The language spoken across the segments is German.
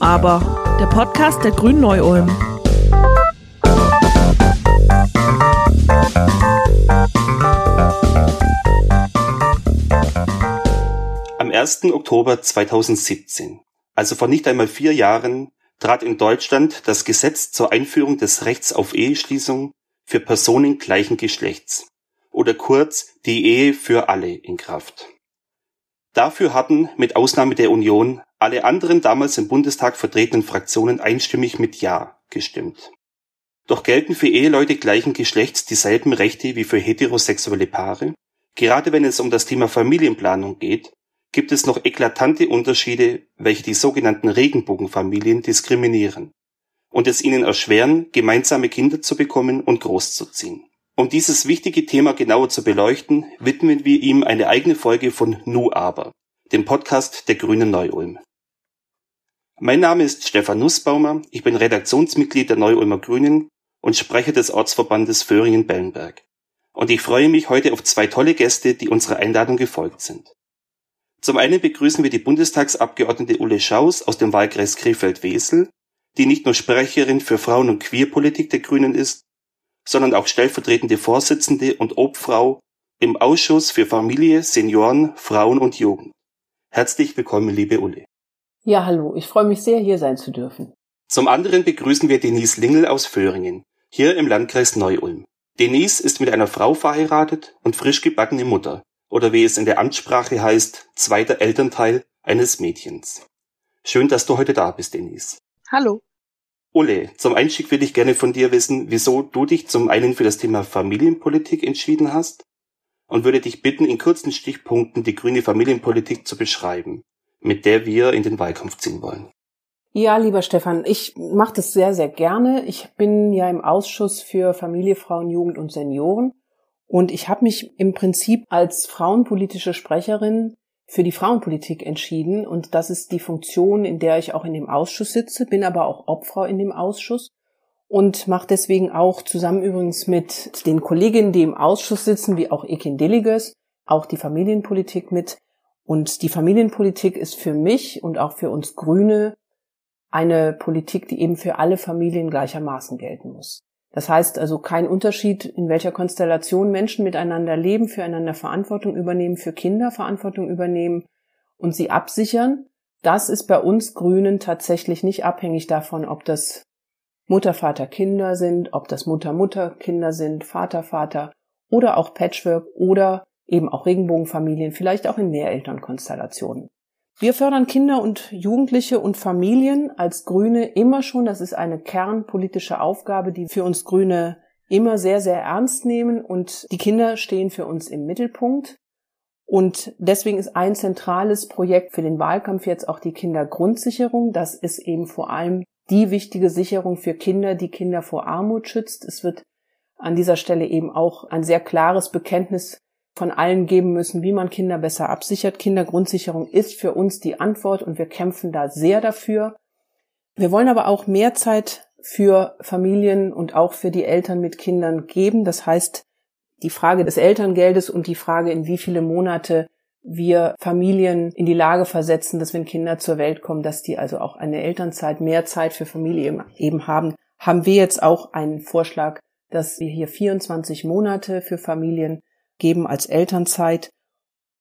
Aber, der Podcast der Grünen Neu-Ulm. Am 1. Oktober 2017, also vor nicht einmal vier Jahren, trat in Deutschland das Gesetz zur Einführung des Rechts auf Eheschließung für Personen gleichen Geschlechts oder kurz die Ehe für alle in Kraft. Dafür hatten, mit Ausnahme der Union, alle anderen damals im Bundestag vertretenen Fraktionen einstimmig mit Ja gestimmt. Doch gelten für Eheleute gleichen Geschlechts dieselben Rechte wie für heterosexuelle Paare? Gerade wenn es um das Thema Familienplanung geht, gibt es noch eklatante Unterschiede, welche die sogenannten Regenbogenfamilien diskriminieren und es ihnen erschweren, gemeinsame Kinder zu bekommen und großzuziehen. Um dieses wichtige Thema genauer zu beleuchten, widmen wir ihm eine eigene Folge von Nu Aber, dem Podcast der Grünen Neu-Ulm. Mein Name ist Stefan Nussbaumer, ich bin Redaktionsmitglied der Neu-Ulmer Grünen und Sprecher des Ortsverbandes Föhringen-Bellenberg. Und ich freue mich heute auf zwei tolle Gäste, die unserer Einladung gefolgt sind. Zum einen begrüßen wir die Bundestagsabgeordnete Ulle Schaus aus dem Wahlkreis Krefeld-Wesel, die nicht nur Sprecherin für Frauen- und Queerpolitik der Grünen ist, sondern auch stellvertretende Vorsitzende und Obfrau im Ausschuss für Familie, Senioren, Frauen und Jugend. Herzlich willkommen, liebe Ulle. Ja, hallo, ich freue mich sehr, hier sein zu dürfen. Zum anderen begrüßen wir Denise Lingel aus Föhringen, hier im Landkreis Neu-Ulm. Denise ist mit einer Frau verheiratet und frisch gebackene Mutter, oder wie es in der Amtssprache heißt, zweiter Elternteil eines Mädchens. Schön, dass du heute da bist, Denise. Hallo. Ulle, zum Einstieg würde ich gerne von dir wissen, wieso du dich zum einen für das Thema Familienpolitik entschieden hast und würde dich bitten, in kurzen Stichpunkten die grüne Familienpolitik zu beschreiben, mit der wir in den Wahlkampf ziehen wollen. Ja, lieber Stefan, ich mache das sehr, sehr gerne. Ich bin ja im Ausschuss für Familie, Frauen, Jugend und Senioren und ich habe mich im Prinzip als frauenpolitische Sprecherin für die Frauenpolitik entschieden und das ist die Funktion, in der ich auch in dem Ausschuss sitze, bin aber auch Obfrau in dem Ausschuss und mache deswegen auch zusammen übrigens mit den Kolleginnen, die im Ausschuss sitzen, wie auch Ekin Deliges, auch die Familienpolitik mit. Und die Familienpolitik ist für mich und auch für uns Grüne eine Politik, die eben für alle Familien gleichermaßen gelten muss. Das heißt also kein Unterschied, in welcher Konstellation Menschen miteinander leben, füreinander Verantwortung übernehmen, für Kinder Verantwortung übernehmen und sie absichern. Das ist bei uns Grünen tatsächlich nicht abhängig davon, ob das Mutter, Vater, Kinder sind, ob das Mutter, Mutter, Kinder sind, Vater, Vater oder auch Patchwork oder eben auch Regenbogenfamilien, vielleicht auch in Mehrelternkonstellationen. Wir fördern Kinder und Jugendliche und Familien als Grüne immer schon. Das ist eine kernpolitische Aufgabe, die für uns Grüne immer sehr, sehr ernst nehmen. Und die Kinder stehen für uns im Mittelpunkt. Und deswegen ist ein zentrales Projekt für den Wahlkampf jetzt auch die Kindergrundsicherung. Das ist eben vor allem die wichtige Sicherung für Kinder, die Kinder vor Armut schützt. Es wird an dieser Stelle eben auch ein sehr klares Bekenntnis von allen geben müssen, wie man Kinder besser absichert. Kindergrundsicherung ist für uns die Antwort und wir kämpfen da sehr dafür. Wir wollen aber auch mehr Zeit für Familien und auch für die Eltern mit Kindern geben. Das heißt, die Frage des Elterngeldes und die Frage, in wie viele Monate wir Familien in die Lage versetzen, dass wenn Kinder zur Welt kommen, dass die also auch eine Elternzeit, mehr Zeit für Familie eben haben, haben wir jetzt auch einen Vorschlag, dass wir hier 24 Monate für Familien geben als Elternzeit.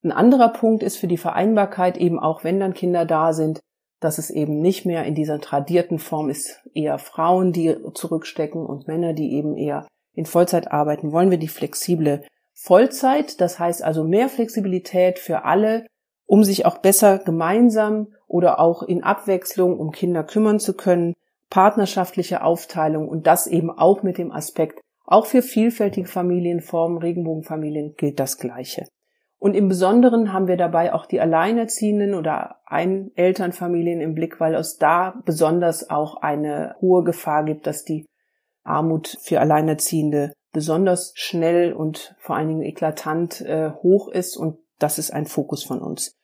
Ein anderer Punkt ist für die Vereinbarkeit eben auch, wenn dann Kinder da sind, dass es eben nicht mehr in dieser tradierten Form ist, eher Frauen, die zurückstecken und Männer, die eben eher in Vollzeit arbeiten. Wollen wir die flexible Vollzeit, das heißt also mehr Flexibilität für alle, um sich auch besser gemeinsam oder auch in Abwechslung um Kinder kümmern zu können, partnerschaftliche Aufteilung und das eben auch mit dem Aspekt auch für vielfältige Familienformen, Regenbogenfamilien gilt das Gleiche. Und im Besonderen haben wir dabei auch die Alleinerziehenden oder Einelternfamilien im Blick, weil es da besonders auch eine hohe Gefahr gibt, dass die Armut für Alleinerziehende besonders schnell und vor allen Dingen eklatant äh, hoch ist und das ist ein Fokus von uns.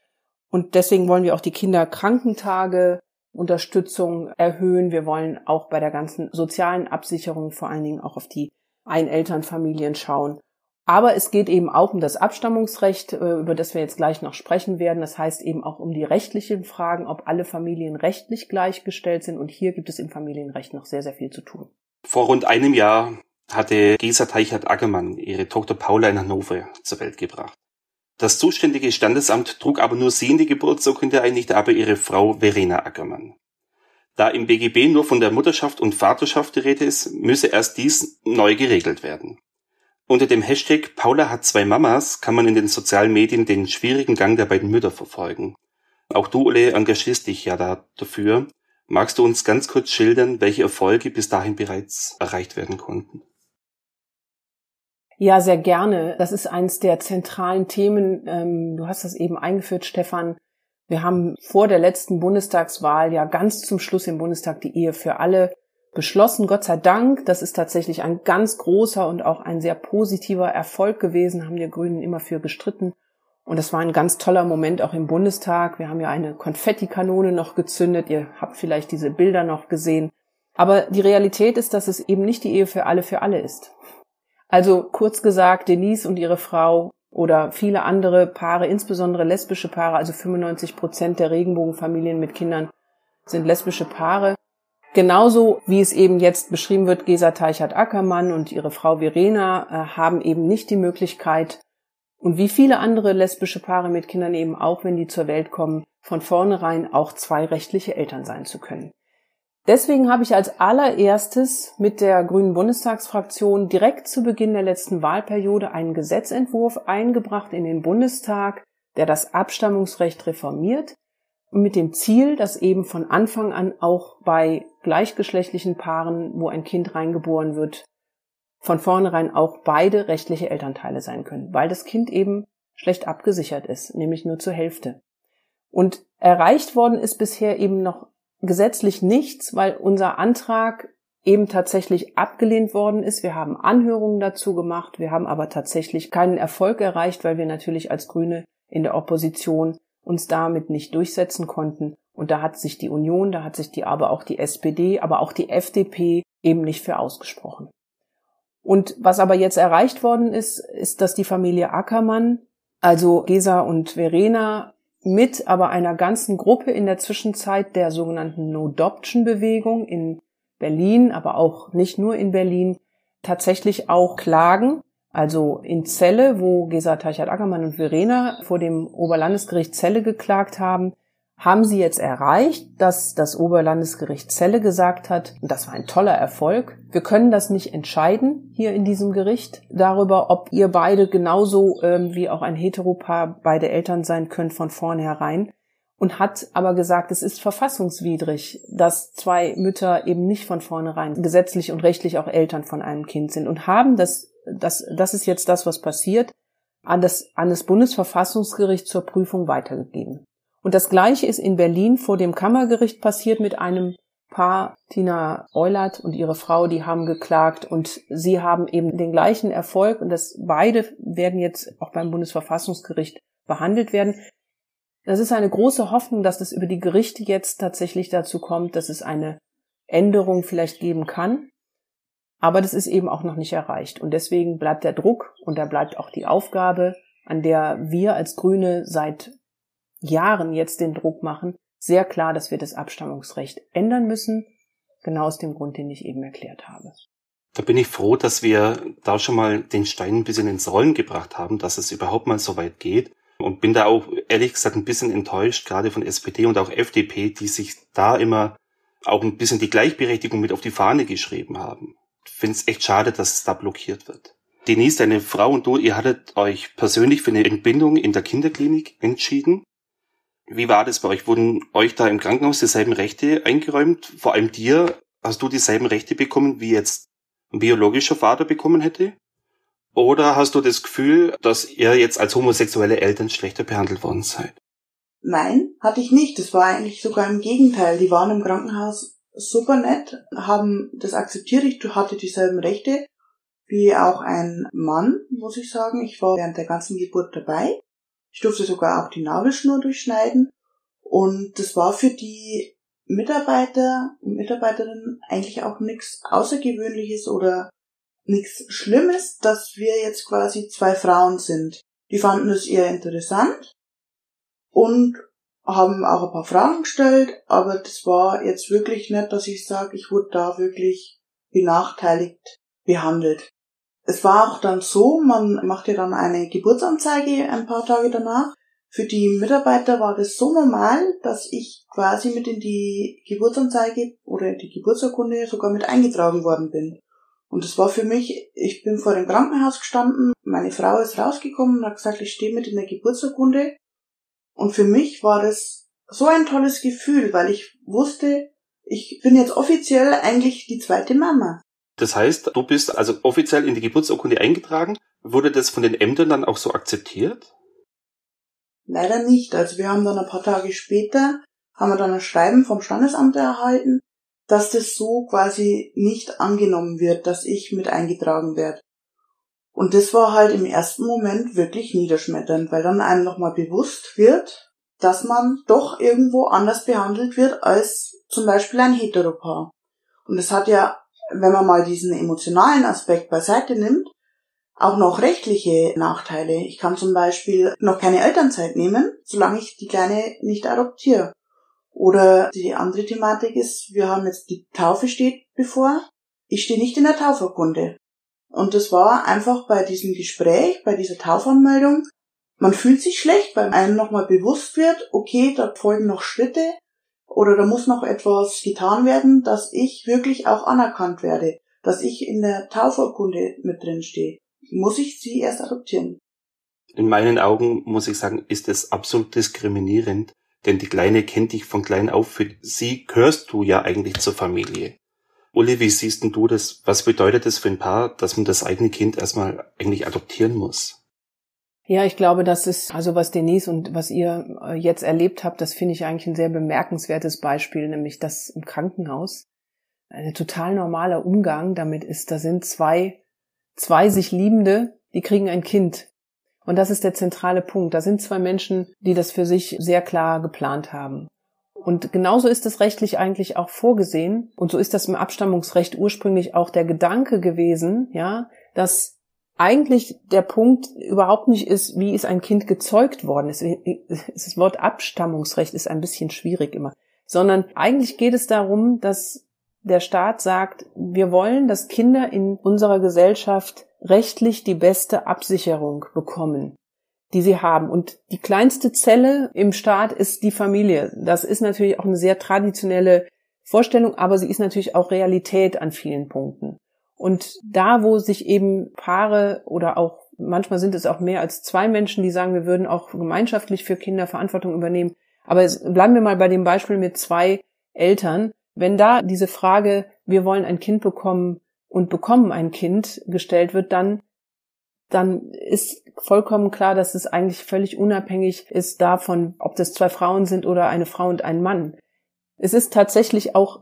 Und deswegen wollen wir auch die Kinderkrankentage Unterstützung erhöhen. Wir wollen auch bei der ganzen sozialen Absicherung vor allen Dingen auch auf die Einelternfamilien schauen. Aber es geht eben auch um das Abstammungsrecht, äh, über das wir jetzt gleich noch sprechen werden. Das heißt eben auch um die rechtlichen Fragen, ob alle Familien rechtlich gleichgestellt sind. Und hier gibt es im Familienrecht noch sehr, sehr viel zu tun. Vor rund einem Jahr hatte Gesa Teichert-Ackermann ihre Tochter Paula in Hannover zur Welt gebracht. Das zuständige Standesamt trug aber nur sie in die Geburtsurkunde ein, nicht aber ihre Frau Verena Ackermann. Da im BGB nur von der Mutterschaft und Vaterschaft die Rede ist, müsse erst dies neu geregelt werden. Unter dem Hashtag Paula hat zwei Mamas kann man in den sozialen Medien den schwierigen Gang der beiden Mütter verfolgen. Auch du, Ole, engagierst dich ja da dafür. Magst du uns ganz kurz schildern, welche Erfolge bis dahin bereits erreicht werden konnten? Ja, sehr gerne. Das ist eines der zentralen Themen. Ähm, du hast das eben eingeführt, Stefan. Wir haben vor der letzten Bundestagswahl ja ganz zum Schluss im Bundestag die Ehe für alle beschlossen. Gott sei Dank. Das ist tatsächlich ein ganz großer und auch ein sehr positiver Erfolg gewesen. Haben wir Grünen immer für gestritten. Und das war ein ganz toller Moment auch im Bundestag. Wir haben ja eine Konfettikanone noch gezündet. Ihr habt vielleicht diese Bilder noch gesehen. Aber die Realität ist, dass es eben nicht die Ehe für alle für alle ist. Also kurz gesagt, Denise und ihre Frau oder viele andere Paare, insbesondere lesbische Paare, also 95 Prozent der Regenbogenfamilien mit Kindern sind lesbische Paare. Genauso wie es eben jetzt beschrieben wird, Gesa Teichert-Ackermann und ihre Frau Verena äh, haben eben nicht die Möglichkeit, und wie viele andere lesbische Paare mit Kindern eben auch, wenn die zur Welt kommen, von vornherein auch zwei rechtliche Eltern sein zu können. Deswegen habe ich als allererstes mit der Grünen Bundestagsfraktion direkt zu Beginn der letzten Wahlperiode einen Gesetzentwurf eingebracht in den Bundestag, der das Abstammungsrecht reformiert, mit dem Ziel, dass eben von Anfang an auch bei gleichgeschlechtlichen Paaren, wo ein Kind reingeboren wird, von vornherein auch beide rechtliche Elternteile sein können, weil das Kind eben schlecht abgesichert ist, nämlich nur zur Hälfte. Und erreicht worden ist bisher eben noch gesetzlich nichts, weil unser Antrag eben tatsächlich abgelehnt worden ist. Wir haben Anhörungen dazu gemacht, wir haben aber tatsächlich keinen Erfolg erreicht, weil wir natürlich als Grüne in der Opposition uns damit nicht durchsetzen konnten. Und da hat sich die Union, da hat sich die aber auch die SPD, aber auch die FDP eben nicht für ausgesprochen. Und was aber jetzt erreicht worden ist, ist, dass die Familie Ackermann, also Gesa und Verena, mit aber einer ganzen Gruppe in der Zwischenzeit der sogenannten No-Adoption-Bewegung in Berlin, aber auch nicht nur in Berlin, tatsächlich auch klagen. Also in Celle, wo Gesa Teichert-Ackermann und Verena vor dem Oberlandesgericht Celle geklagt haben, haben sie jetzt erreicht, dass das Oberlandesgericht Celle gesagt hat, und das war ein toller Erfolg, wir können das nicht entscheiden hier in diesem Gericht darüber, ob ihr beide genauso ähm, wie auch ein Heteropaar beide Eltern sein könnt von vornherein und hat aber gesagt, es ist verfassungswidrig, dass zwei Mütter eben nicht von vornherein gesetzlich und rechtlich auch Eltern von einem Kind sind und haben das, das, das ist jetzt das, was passiert, an das, an das Bundesverfassungsgericht zur Prüfung weitergegeben. Und das Gleiche ist in Berlin vor dem Kammergericht passiert mit einem Paar, Tina Eulert und ihre Frau, die haben geklagt und sie haben eben den gleichen Erfolg und das beide werden jetzt auch beim Bundesverfassungsgericht behandelt werden. Das ist eine große Hoffnung, dass es über die Gerichte jetzt tatsächlich dazu kommt, dass es eine Änderung vielleicht geben kann. Aber das ist eben auch noch nicht erreicht. Und deswegen bleibt der Druck und da bleibt auch die Aufgabe, an der wir als Grüne seit Jahren jetzt den Druck machen, sehr klar, dass wir das Abstammungsrecht ändern müssen, genau aus dem Grund, den ich eben erklärt habe. Da bin ich froh, dass wir da schon mal den Stein ein bisschen ins Rollen gebracht haben, dass es überhaupt mal so weit geht. Und bin da auch ehrlich gesagt ein bisschen enttäuscht, gerade von SPD und auch FDP, die sich da immer auch ein bisschen die Gleichberechtigung mit auf die Fahne geschrieben haben. Ich finde es echt schade, dass es da blockiert wird. Denise, deine Frau und du, ihr hattet euch persönlich für eine Entbindung in der Kinderklinik entschieden. Wie war das bei euch? Wurden euch da im Krankenhaus dieselben Rechte eingeräumt? Vor allem dir, hast du dieselben Rechte bekommen, wie jetzt ein biologischer Vater bekommen hätte? Oder hast du das Gefühl, dass ihr jetzt als homosexuelle Eltern schlechter behandelt worden seid? Nein, hatte ich nicht. Das war eigentlich sogar im Gegenteil. Die waren im Krankenhaus super nett, haben das akzeptiert. Ich hatte dieselben Rechte wie auch ein Mann, muss ich sagen. Ich war während der ganzen Geburt dabei. Ich durfte sogar auch die Nabelschnur durchschneiden. Und das war für die Mitarbeiter und Mitarbeiterinnen eigentlich auch nichts Außergewöhnliches oder nichts Schlimmes, dass wir jetzt quasi zwei Frauen sind. Die fanden es eher interessant und haben auch ein paar Fragen gestellt, aber das war jetzt wirklich nicht, dass ich sage, ich wurde da wirklich benachteiligt behandelt. Es war auch dann so, man macht ja dann eine Geburtsanzeige ein paar Tage danach. Für die Mitarbeiter war das so normal, dass ich quasi mit in die Geburtsanzeige oder die Geburtsurkunde sogar mit eingetragen worden bin. Und es war für mich, ich bin vor dem Krankenhaus gestanden, meine Frau ist rausgekommen und hat gesagt, ich stehe mit in der Geburtsurkunde. Und für mich war das so ein tolles Gefühl, weil ich wusste, ich bin jetzt offiziell eigentlich die zweite Mama. Das heißt, du bist also offiziell in die Geburtsurkunde eingetragen. Wurde das von den Ämtern dann auch so akzeptiert? Leider nicht. Also wir haben dann ein paar Tage später, haben wir dann ein Schreiben vom Standesamt erhalten, dass das so quasi nicht angenommen wird, dass ich mit eingetragen werde. Und das war halt im ersten Moment wirklich niederschmetternd, weil dann einem nochmal bewusst wird, dass man doch irgendwo anders behandelt wird als zum Beispiel ein Heteropaar. Und es hat ja, wenn man mal diesen emotionalen Aspekt beiseite nimmt, auch noch rechtliche Nachteile. Ich kann zum Beispiel noch keine Elternzeit nehmen, solange ich die Kleine nicht adoptiere. Oder die andere Thematik ist, wir haben jetzt die Taufe steht bevor. Ich stehe nicht in der Taufurkunde. Und das war einfach bei diesem Gespräch, bei dieser Taufanmeldung, man fühlt sich schlecht, weil einem nochmal bewusst wird, okay, da folgen noch Schritte oder da muss noch etwas getan werden, dass ich wirklich auch anerkannt werde, dass ich in der Taufurkunde mit drin stehe. Muss ich sie erst adoptieren? In meinen Augen muss ich sagen, ist es absolut diskriminierend, denn die Kleine kennt dich von klein auf. Für sie gehörst du ja eigentlich zur Familie. Uli, wie siehst denn du das? Was bedeutet das für ein Paar, dass man das eigene Kind erstmal eigentlich adoptieren muss? Ja, ich glaube, das ist, also was Denise und was ihr äh, jetzt erlebt habt, das finde ich eigentlich ein sehr bemerkenswertes Beispiel, nämlich das im Krankenhaus. Ein total normaler Umgang damit ist, da sind zwei, zwei sich Liebende, die kriegen ein Kind. Und das ist der zentrale Punkt. Da sind zwei Menschen, die das für sich sehr klar geplant haben. Und genauso ist es rechtlich eigentlich auch vorgesehen. Und so ist das im Abstammungsrecht ursprünglich auch der Gedanke gewesen, ja, dass eigentlich der Punkt überhaupt nicht ist, wie ist ein Kind gezeugt worden. Das Wort Abstammungsrecht ist ein bisschen schwierig immer. Sondern eigentlich geht es darum, dass der Staat sagt, wir wollen, dass Kinder in unserer Gesellschaft rechtlich die beste Absicherung bekommen, die sie haben. Und die kleinste Zelle im Staat ist die Familie. Das ist natürlich auch eine sehr traditionelle Vorstellung, aber sie ist natürlich auch Realität an vielen Punkten. Und da, wo sich eben Paare oder auch manchmal sind es auch mehr als zwei Menschen, die sagen, wir würden auch gemeinschaftlich für Kinder Verantwortung übernehmen. Aber bleiben wir mal bei dem Beispiel mit zwei Eltern. Wenn da diese Frage, wir wollen ein Kind bekommen und bekommen ein Kind gestellt wird, dann, dann ist vollkommen klar, dass es eigentlich völlig unabhängig ist davon, ob das zwei Frauen sind oder eine Frau und ein Mann. Es ist tatsächlich auch,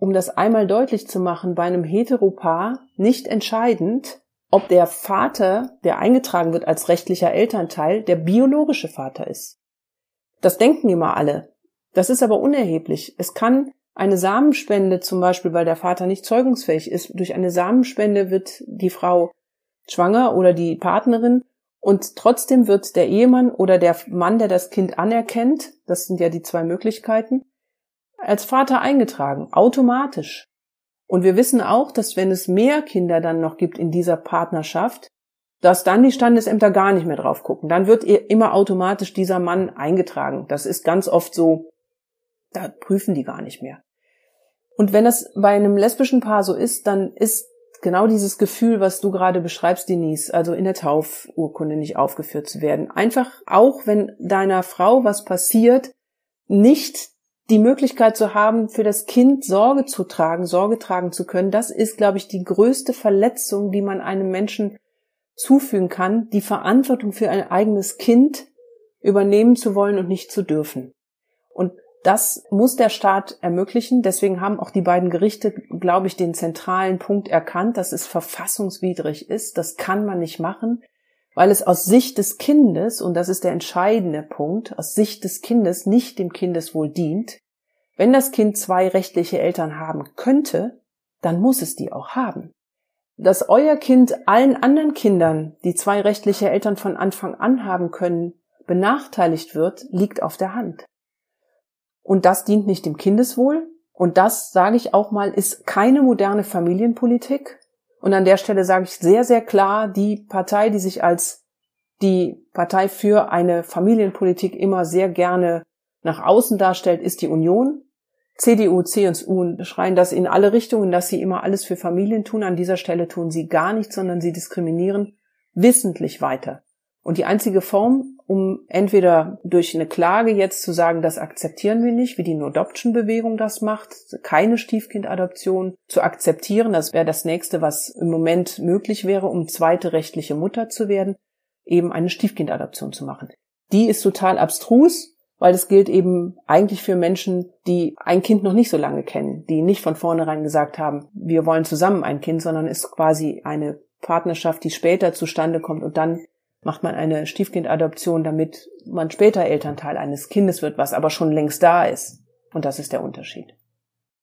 um das einmal deutlich zu machen, bei einem Heteropaar nicht entscheidend, ob der Vater, der eingetragen wird als rechtlicher Elternteil, der biologische Vater ist. Das denken immer alle. Das ist aber unerheblich. Es kann eine Samenspende zum Beispiel, weil der Vater nicht zeugungsfähig ist, durch eine Samenspende wird die Frau schwanger oder die Partnerin und trotzdem wird der Ehemann oder der Mann, der das Kind anerkennt, das sind ja die zwei Möglichkeiten, als Vater eingetragen, automatisch. Und wir wissen auch, dass wenn es mehr Kinder dann noch gibt in dieser Partnerschaft, dass dann die Standesämter gar nicht mehr drauf gucken. Dann wird immer automatisch dieser Mann eingetragen. Das ist ganz oft so da prüfen die gar nicht mehr. Und wenn das bei einem lesbischen Paar so ist, dann ist genau dieses Gefühl, was du gerade beschreibst, Denise, also in der Taufurkunde nicht aufgeführt zu werden. Einfach auch, wenn deiner Frau was passiert, nicht die Möglichkeit zu haben, für das Kind Sorge zu tragen, Sorge tragen zu können, das ist, glaube ich, die größte Verletzung, die man einem Menschen zufügen kann, die Verantwortung für ein eigenes Kind übernehmen zu wollen und nicht zu dürfen. Und das muss der Staat ermöglichen. Deswegen haben auch die beiden Gerichte, glaube ich, den zentralen Punkt erkannt, dass es verfassungswidrig ist. Das kann man nicht machen, weil es aus Sicht des Kindes, und das ist der entscheidende Punkt, aus Sicht des Kindes nicht dem Kindeswohl dient. Wenn das Kind zwei rechtliche Eltern haben könnte, dann muss es die auch haben. Dass euer Kind allen anderen Kindern, die zwei rechtliche Eltern von Anfang an haben können, benachteiligt wird, liegt auf der Hand. Und das dient nicht dem Kindeswohl. Und das, sage ich auch mal, ist keine moderne Familienpolitik. Und an der Stelle sage ich sehr, sehr klar, die Partei, die sich als die Partei für eine Familienpolitik immer sehr gerne nach außen darstellt, ist die Union. CDU, CSU schreien das in alle Richtungen, dass sie immer alles für Familien tun. An dieser Stelle tun sie gar nichts, sondern sie diskriminieren wissentlich weiter. Und die einzige Form, um entweder durch eine Klage jetzt zu sagen, das akzeptieren wir nicht, wie die No-Adoption-Bewegung das macht, keine Stiefkindadoption zu akzeptieren, das wäre das nächste, was im Moment möglich wäre, um zweite rechtliche Mutter zu werden, eben eine Stiefkindadoption zu machen. Die ist total abstrus, weil es gilt eben eigentlich für Menschen, die ein Kind noch nicht so lange kennen, die nicht von vornherein gesagt haben, wir wollen zusammen ein Kind, sondern ist quasi eine Partnerschaft, die später zustande kommt und dann macht man eine Stiefkindadoption, damit man später Elternteil eines Kindes wird, was aber schon längst da ist. Und das ist der Unterschied.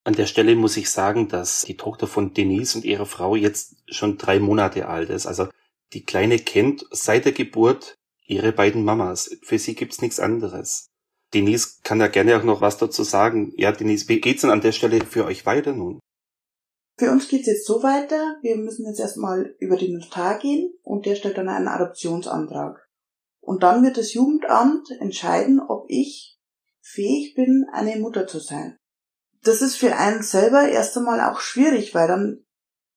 An der Stelle muss ich sagen, dass die Tochter von Denise und ihrer Frau jetzt schon drei Monate alt ist. Also die Kleine kennt seit der Geburt ihre beiden Mamas. Für sie gibt's nichts anderes. Denise kann da gerne auch noch was dazu sagen. Ja, Denise, wie geht's denn an der Stelle für euch weiter nun? Für uns geht's jetzt so weiter, wir müssen jetzt erstmal über den Notar gehen und der stellt dann einen Adoptionsantrag. Und dann wird das Jugendamt entscheiden, ob ich fähig bin, eine Mutter zu sein. Das ist für einen selber erst einmal auch schwierig, weil dann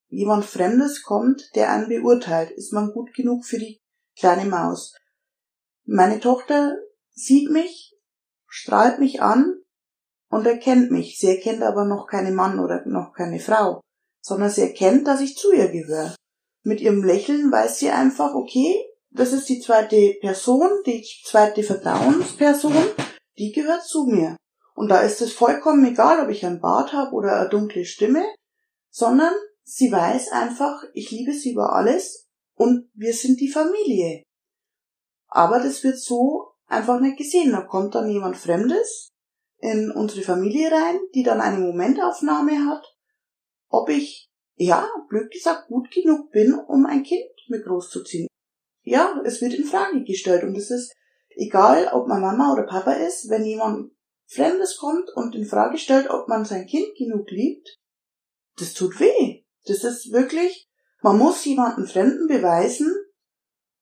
jemand Fremdes kommt, der einen beurteilt. Ist man gut genug für die kleine Maus? Meine Tochter sieht mich, strahlt mich an und erkennt mich. Sie erkennt aber noch keinen Mann oder noch keine Frau, sondern sie erkennt, dass ich zu ihr gehöre. Mit ihrem Lächeln weiß sie einfach, okay, das ist die zweite Person, die zweite Vertrauensperson, die gehört zu mir. Und da ist es vollkommen egal, ob ich einen Bart habe oder eine dunkle Stimme, sondern sie weiß einfach, ich liebe sie über alles und wir sind die Familie. Aber das wird so einfach nicht gesehen. Da kommt dann jemand Fremdes in unsere Familie rein, die dann eine Momentaufnahme hat, ob ich, ja, blöd gesagt, gut genug bin, um ein Kind mit großzuziehen. Ja, es wird in Frage gestellt und es ist egal, ob man Mama oder Papa ist, wenn jemand Fremdes kommt und in Frage stellt, ob man sein Kind genug liebt, das tut weh. Das ist wirklich, man muss jemanden Fremden beweisen,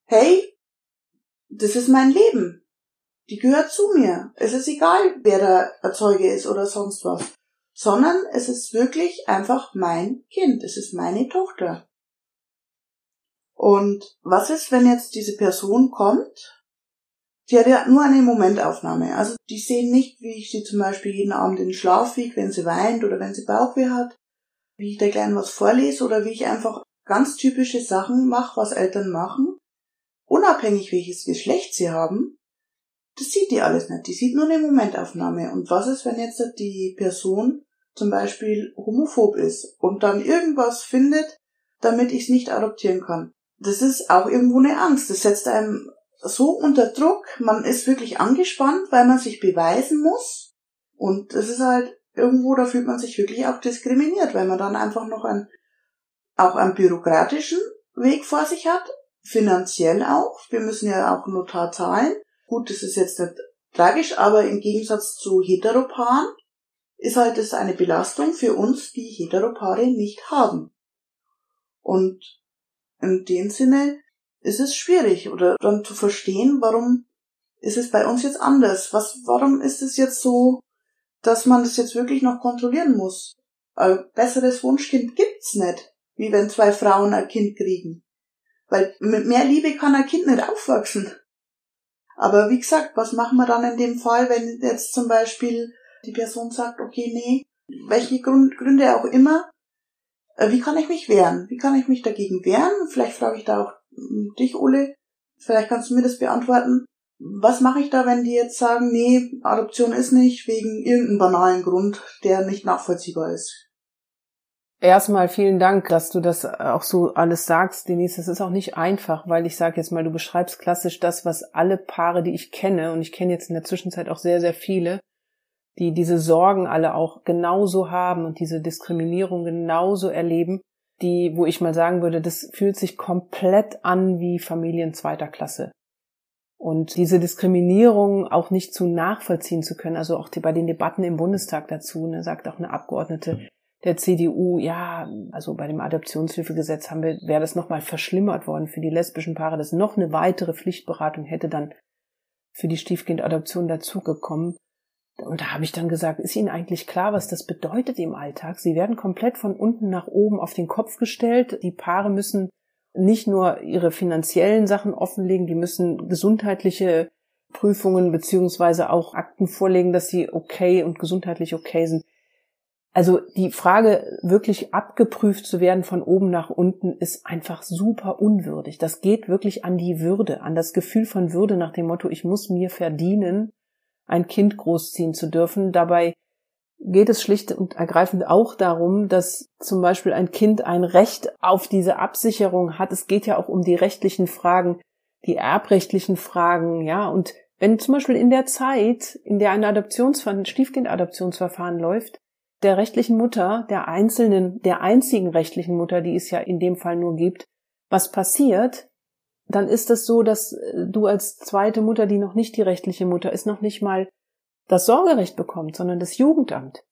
hey, das ist mein Leben. Die gehört zu mir. Es ist egal, wer der Erzeuger ist oder sonst was. Sondern es ist wirklich einfach mein Kind. Es ist meine Tochter. Und was ist, wenn jetzt diese Person kommt? Die hat ja nur eine Momentaufnahme. Also die sehen nicht, wie ich sie zum Beispiel jeden Abend in den Schlaf wiege, wenn sie weint oder wenn sie Bauchweh hat, wie ich der Kleinen was vorlese oder wie ich einfach ganz typische Sachen mache, was Eltern machen, unabhängig welches Geschlecht sie haben, das sieht die alles nicht. Die sieht nur eine Momentaufnahme. Und was ist, wenn jetzt die Person zum Beispiel homophob ist und dann irgendwas findet, damit ich es nicht adoptieren kann? Das ist auch irgendwo eine Angst. Das setzt einem so unter Druck. Man ist wirklich angespannt, weil man sich beweisen muss. Und das ist halt irgendwo, da fühlt man sich wirklich auch diskriminiert, weil man dann einfach noch einen, auch einen bürokratischen Weg vor sich hat, finanziell auch. Wir müssen ja auch Notar zahlen. Gut, das ist jetzt nicht tragisch, aber im Gegensatz zu Heteropaaren ist halt das eine Belastung für uns, die Heteropaare nicht haben. Und in dem Sinne ist es schwierig oder dann zu verstehen, warum ist es bei uns jetzt anders? Was, warum ist es jetzt so, dass man das jetzt wirklich noch kontrollieren muss? Ein besseres Wunschkind gibt's nicht, wie wenn zwei Frauen ein Kind kriegen. Weil mit mehr Liebe kann ein Kind nicht aufwachsen. Aber wie gesagt, was machen wir dann in dem Fall, wenn jetzt zum Beispiel die Person sagt, okay, nee, welche Gründe auch immer, äh, wie kann ich mich wehren? Wie kann ich mich dagegen wehren? Vielleicht frage ich da auch hm, dich, Ole. Vielleicht kannst du mir das beantworten. Was mache ich da, wenn die jetzt sagen, nee, Adoption ist nicht wegen irgendeinem banalen Grund, der nicht nachvollziehbar ist? Erstmal vielen Dank, dass du das auch so alles sagst, Denise. Das ist auch nicht einfach, weil ich sage jetzt mal, du beschreibst klassisch das, was alle Paare, die ich kenne, und ich kenne jetzt in der Zwischenzeit auch sehr, sehr viele, die diese Sorgen alle auch genauso haben und diese Diskriminierung genauso erleben. die, wo ich mal sagen würde, das fühlt sich komplett an wie Familien zweiter Klasse. Und diese Diskriminierung auch nicht zu nachvollziehen zu können, also auch die, bei den Debatten im Bundestag dazu, ne, sagt auch eine Abgeordnete der CDU, ja, also bei dem Adoptionshilfegesetz haben wir, wäre das nochmal verschlimmert worden für die lesbischen Paare, dass noch eine weitere Pflichtberatung hätte dann für die Stiefkindadoption dazugekommen. Und da habe ich dann gesagt, ist Ihnen eigentlich klar, was das bedeutet im Alltag? Sie werden komplett von unten nach oben auf den Kopf gestellt. Die Paare müssen nicht nur ihre finanziellen Sachen offenlegen, die müssen gesundheitliche Prüfungen beziehungsweise auch Akten vorlegen, dass sie okay und gesundheitlich okay sind. Also die Frage, wirklich abgeprüft zu werden von oben nach unten, ist einfach super unwürdig. Das geht wirklich an die Würde, an das Gefühl von Würde nach dem Motto, ich muss mir verdienen, ein Kind großziehen zu dürfen. Dabei geht es schlicht und ergreifend auch darum, dass zum Beispiel ein Kind ein Recht auf diese Absicherung hat. Es geht ja auch um die rechtlichen Fragen, die erbrechtlichen Fragen, ja. Und wenn zum Beispiel in der Zeit, in der ein Adoptionsverfahren, Stiefkindadoptionsverfahren läuft, der rechtlichen Mutter, der einzelnen, der einzigen rechtlichen Mutter, die es ja in dem Fall nur gibt, was passiert, dann ist es so, dass äh, du als zweite Mutter, die noch nicht die rechtliche Mutter ist, noch nicht mal das Sorgerecht bekommt, sondern das Jugendamt.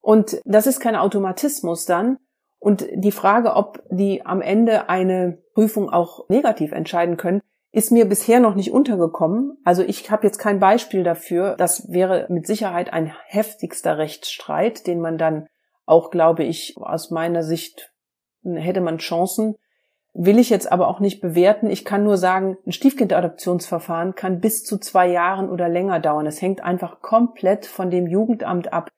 Und das ist kein Automatismus dann. Und die Frage, ob die am Ende eine Prüfung auch negativ entscheiden können, ist mir bisher noch nicht untergekommen. Also ich habe jetzt kein Beispiel dafür. Das wäre mit Sicherheit ein heftigster Rechtsstreit, den man dann auch, glaube ich, aus meiner Sicht hätte man Chancen, will ich jetzt aber auch nicht bewerten. Ich kann nur sagen, ein Stiefkindadoptionsverfahren kann bis zu zwei Jahren oder länger dauern. Es hängt einfach komplett von dem Jugendamt ab.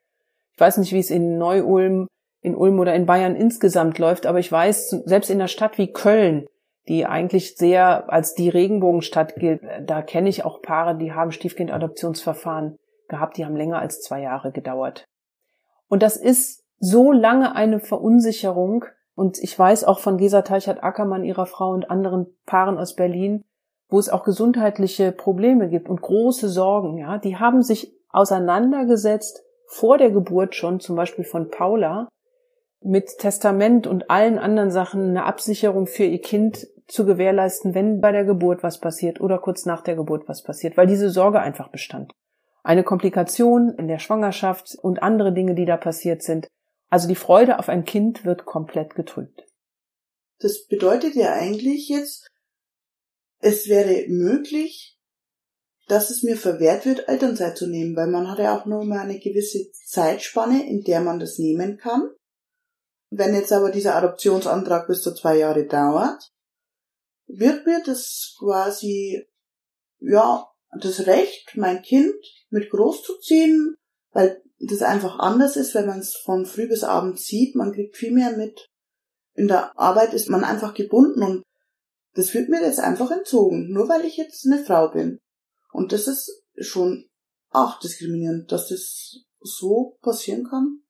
Ich weiß nicht, wie es in Neu-Ulm, in Ulm oder in Bayern insgesamt läuft, aber ich weiß, selbst in einer Stadt wie Köln, die eigentlich sehr als die Regenbogenstadt gilt, da kenne ich auch Paare, die haben Stiefkindadoptionsverfahren gehabt, die haben länger als zwei Jahre gedauert. Und das ist so lange eine Verunsicherung, und ich weiß auch von Gesa Teichert-Ackermann, ihrer Frau und anderen Paaren aus Berlin, wo es auch gesundheitliche Probleme gibt und große Sorgen, ja. Die haben sich auseinandergesetzt vor der Geburt schon, zum Beispiel von Paula, mit Testament und allen anderen Sachen eine Absicherung für ihr Kind zu gewährleisten, wenn bei der Geburt was passiert oder kurz nach der Geburt was passiert, weil diese Sorge einfach bestand. Eine Komplikation in der Schwangerschaft und andere Dinge, die da passiert sind, also die Freude auf ein Kind wird komplett getrübt. Das bedeutet ja eigentlich jetzt, es wäre möglich, dass es mir verwehrt wird, Elternzeit zu nehmen, weil man hat ja auch nur mal eine gewisse Zeitspanne, in der man das nehmen kann. Wenn jetzt aber dieser Adoptionsantrag bis zu zwei Jahre dauert, wird mir das quasi, ja, das Recht, mein Kind mit großzuziehen, weil das einfach anders ist, wenn man es von früh bis abend sieht. Man kriegt viel mehr mit. In der Arbeit ist man einfach gebunden und das wird mir jetzt einfach entzogen, nur weil ich jetzt eine Frau bin. Und das ist schon auch diskriminierend, dass das so passieren kann.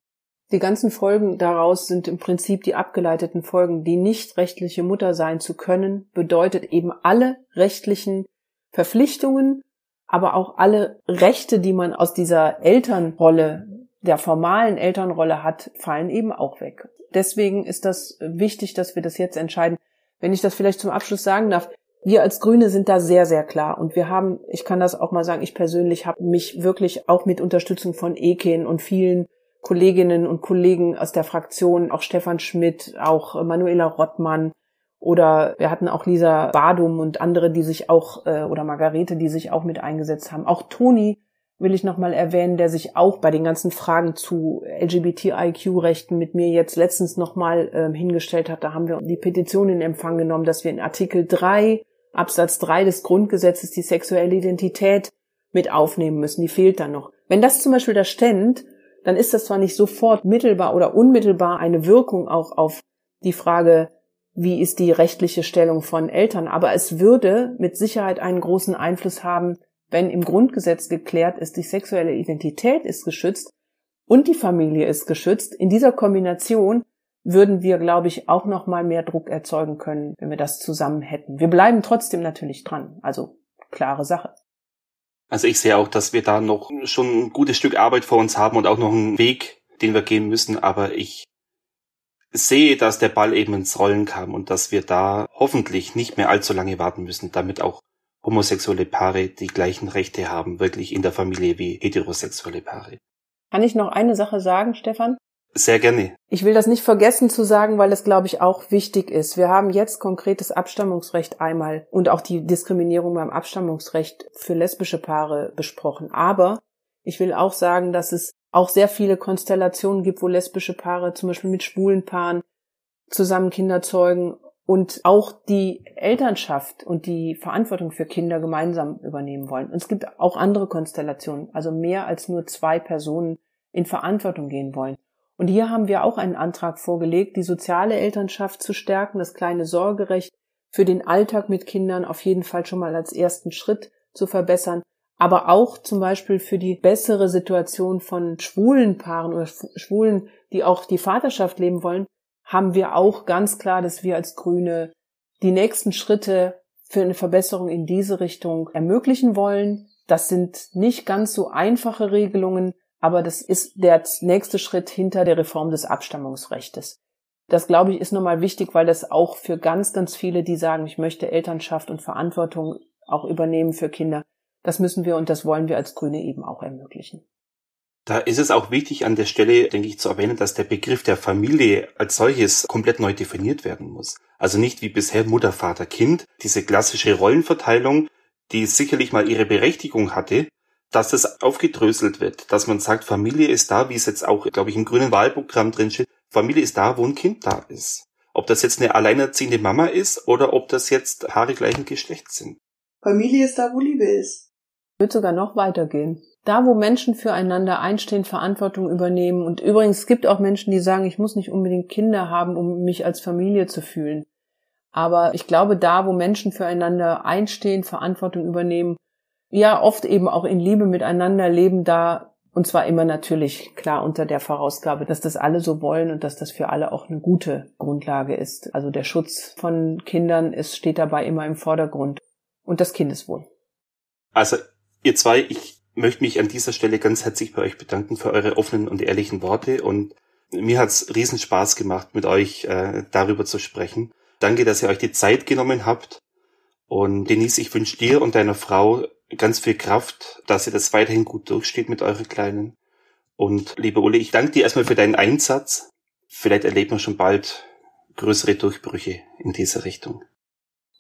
Die ganzen Folgen daraus sind im Prinzip die abgeleiteten Folgen. Die nicht rechtliche Mutter sein zu können, bedeutet eben alle rechtlichen Verpflichtungen aber auch alle Rechte, die man aus dieser Elternrolle, der formalen Elternrolle hat, fallen eben auch weg. Deswegen ist das wichtig, dass wir das jetzt entscheiden. Wenn ich das vielleicht zum Abschluss sagen darf, wir als Grüne sind da sehr, sehr klar. Und wir haben, ich kann das auch mal sagen, ich persönlich habe mich wirklich auch mit Unterstützung von Eken und vielen Kolleginnen und Kollegen aus der Fraktion, auch Stefan Schmidt, auch Manuela Rottmann, oder wir hatten auch Lisa Badum und andere, die sich auch, äh, oder Margarete, die sich auch mit eingesetzt haben. Auch Toni will ich nochmal erwähnen, der sich auch bei den ganzen Fragen zu LGBTIQ-Rechten mit mir jetzt letztens nochmal ähm, hingestellt hat. Da haben wir die Petition in Empfang genommen, dass wir in Artikel 3, Absatz 3 des Grundgesetzes die sexuelle Identität mit aufnehmen müssen. Die fehlt dann noch. Wenn das zum Beispiel da ständ, dann ist das zwar nicht sofort mittelbar oder unmittelbar eine Wirkung auch auf die Frage wie ist die rechtliche Stellung von Eltern. Aber es würde mit Sicherheit einen großen Einfluss haben, wenn im Grundgesetz geklärt ist, die sexuelle Identität ist geschützt und die Familie ist geschützt. In dieser Kombination würden wir, glaube ich, auch noch mal mehr Druck erzeugen können, wenn wir das zusammen hätten. Wir bleiben trotzdem natürlich dran. Also klare Sache. Also ich sehe auch, dass wir da noch schon ein gutes Stück Arbeit vor uns haben und auch noch einen Weg, den wir gehen müssen. Aber ich sehe, dass der Ball eben ins Rollen kam und dass wir da hoffentlich nicht mehr allzu lange warten müssen, damit auch homosexuelle Paare die gleichen Rechte haben, wirklich in der Familie wie heterosexuelle Paare. Kann ich noch eine Sache sagen, Stefan? Sehr gerne. Ich will das nicht vergessen zu sagen, weil das, glaube ich, auch wichtig ist. Wir haben jetzt konkretes Abstammungsrecht einmal und auch die Diskriminierung beim Abstammungsrecht für lesbische Paare besprochen. Aber ich will auch sagen, dass es auch sehr viele Konstellationen gibt, wo lesbische Paare zum Beispiel mit schwulen Paaren zusammen Kinder zeugen und auch die Elternschaft und die Verantwortung für Kinder gemeinsam übernehmen wollen. Und es gibt auch andere Konstellationen, also mehr als nur zwei Personen in Verantwortung gehen wollen. Und hier haben wir auch einen Antrag vorgelegt, die soziale Elternschaft zu stärken, das kleine Sorgerecht für den Alltag mit Kindern auf jeden Fall schon mal als ersten Schritt zu verbessern, aber auch zum Beispiel für die bessere Situation von schwulen Paaren oder Schwulen, die auch die Vaterschaft leben wollen, haben wir auch ganz klar, dass wir als Grüne die nächsten Schritte für eine Verbesserung in diese Richtung ermöglichen wollen. Das sind nicht ganz so einfache Regelungen, aber das ist der nächste Schritt hinter der Reform des Abstammungsrechtes. Das, glaube ich, ist nochmal wichtig, weil das auch für ganz, ganz viele, die sagen, ich möchte Elternschaft und Verantwortung auch übernehmen für Kinder, das müssen wir und das wollen wir als Grüne eben auch ermöglichen. Da ist es auch wichtig an der Stelle, denke ich, zu erwähnen, dass der Begriff der Familie als solches komplett neu definiert werden muss. Also nicht wie bisher Mutter, Vater, Kind, diese klassische Rollenverteilung, die sicherlich mal ihre Berechtigung hatte, dass es aufgedröselt wird, dass man sagt, Familie ist da, wie es jetzt auch, glaube ich, im grünen Wahlprogramm drin steht, Familie ist da, wo ein Kind da ist. Ob das jetzt eine alleinerziehende Mama ist oder ob das jetzt Paare gleichen Geschlechts sind. Familie ist da, wo Liebe ist. Würde sogar noch weitergehen da, wo Menschen füreinander einstehen, Verantwortung übernehmen. Und übrigens, es gibt auch Menschen, die sagen, ich muss nicht unbedingt Kinder haben, um mich als Familie zu fühlen. Aber ich glaube, da, wo Menschen füreinander einstehen, Verantwortung übernehmen, ja, oft eben auch in Liebe miteinander leben, da, und zwar immer natürlich klar unter der Vorausgabe, dass das alle so wollen und dass das für alle auch eine gute Grundlage ist. Also der Schutz von Kindern ist, steht dabei immer im Vordergrund. Und das Kindeswohl. Also, ihr zwei, ich möchte mich an dieser Stelle ganz herzlich bei euch bedanken für eure offenen und ehrlichen Worte und mir hat's riesen Spaß gemacht, mit euch äh, darüber zu sprechen. Danke, dass ihr euch die Zeit genommen habt. Und Denise, ich wünsche dir und deiner Frau ganz viel Kraft, dass ihr das weiterhin gut durchsteht mit euren Kleinen. Und liebe Ulle, ich danke dir erstmal für deinen Einsatz. Vielleicht erleben wir schon bald größere Durchbrüche in dieser Richtung.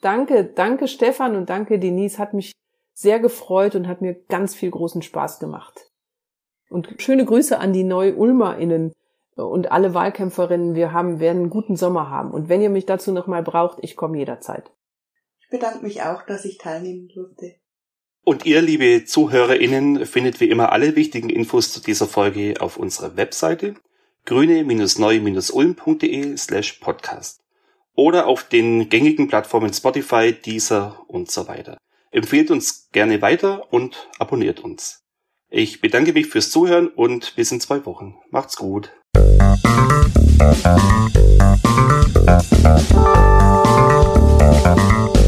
Danke, danke Stefan und danke Denise. Hat mich sehr gefreut und hat mir ganz viel großen Spaß gemacht. Und schöne Grüße an die Neu-UlmerInnen und alle Wahlkämpferinnen. Wir haben, werden einen guten Sommer haben. Und wenn ihr mich dazu nochmal braucht, ich komme jederzeit. Ich bedanke mich auch, dass ich teilnehmen durfte. Und ihr, liebe ZuhörerInnen, findet wie immer alle wichtigen Infos zu dieser Folge auf unserer Webseite grüne-neu-ulm.de slash podcast oder auf den gängigen Plattformen Spotify, Deezer und so weiter. Empfehlt uns gerne weiter und abonniert uns. Ich bedanke mich fürs Zuhören und bis in zwei Wochen. Macht's gut. Musik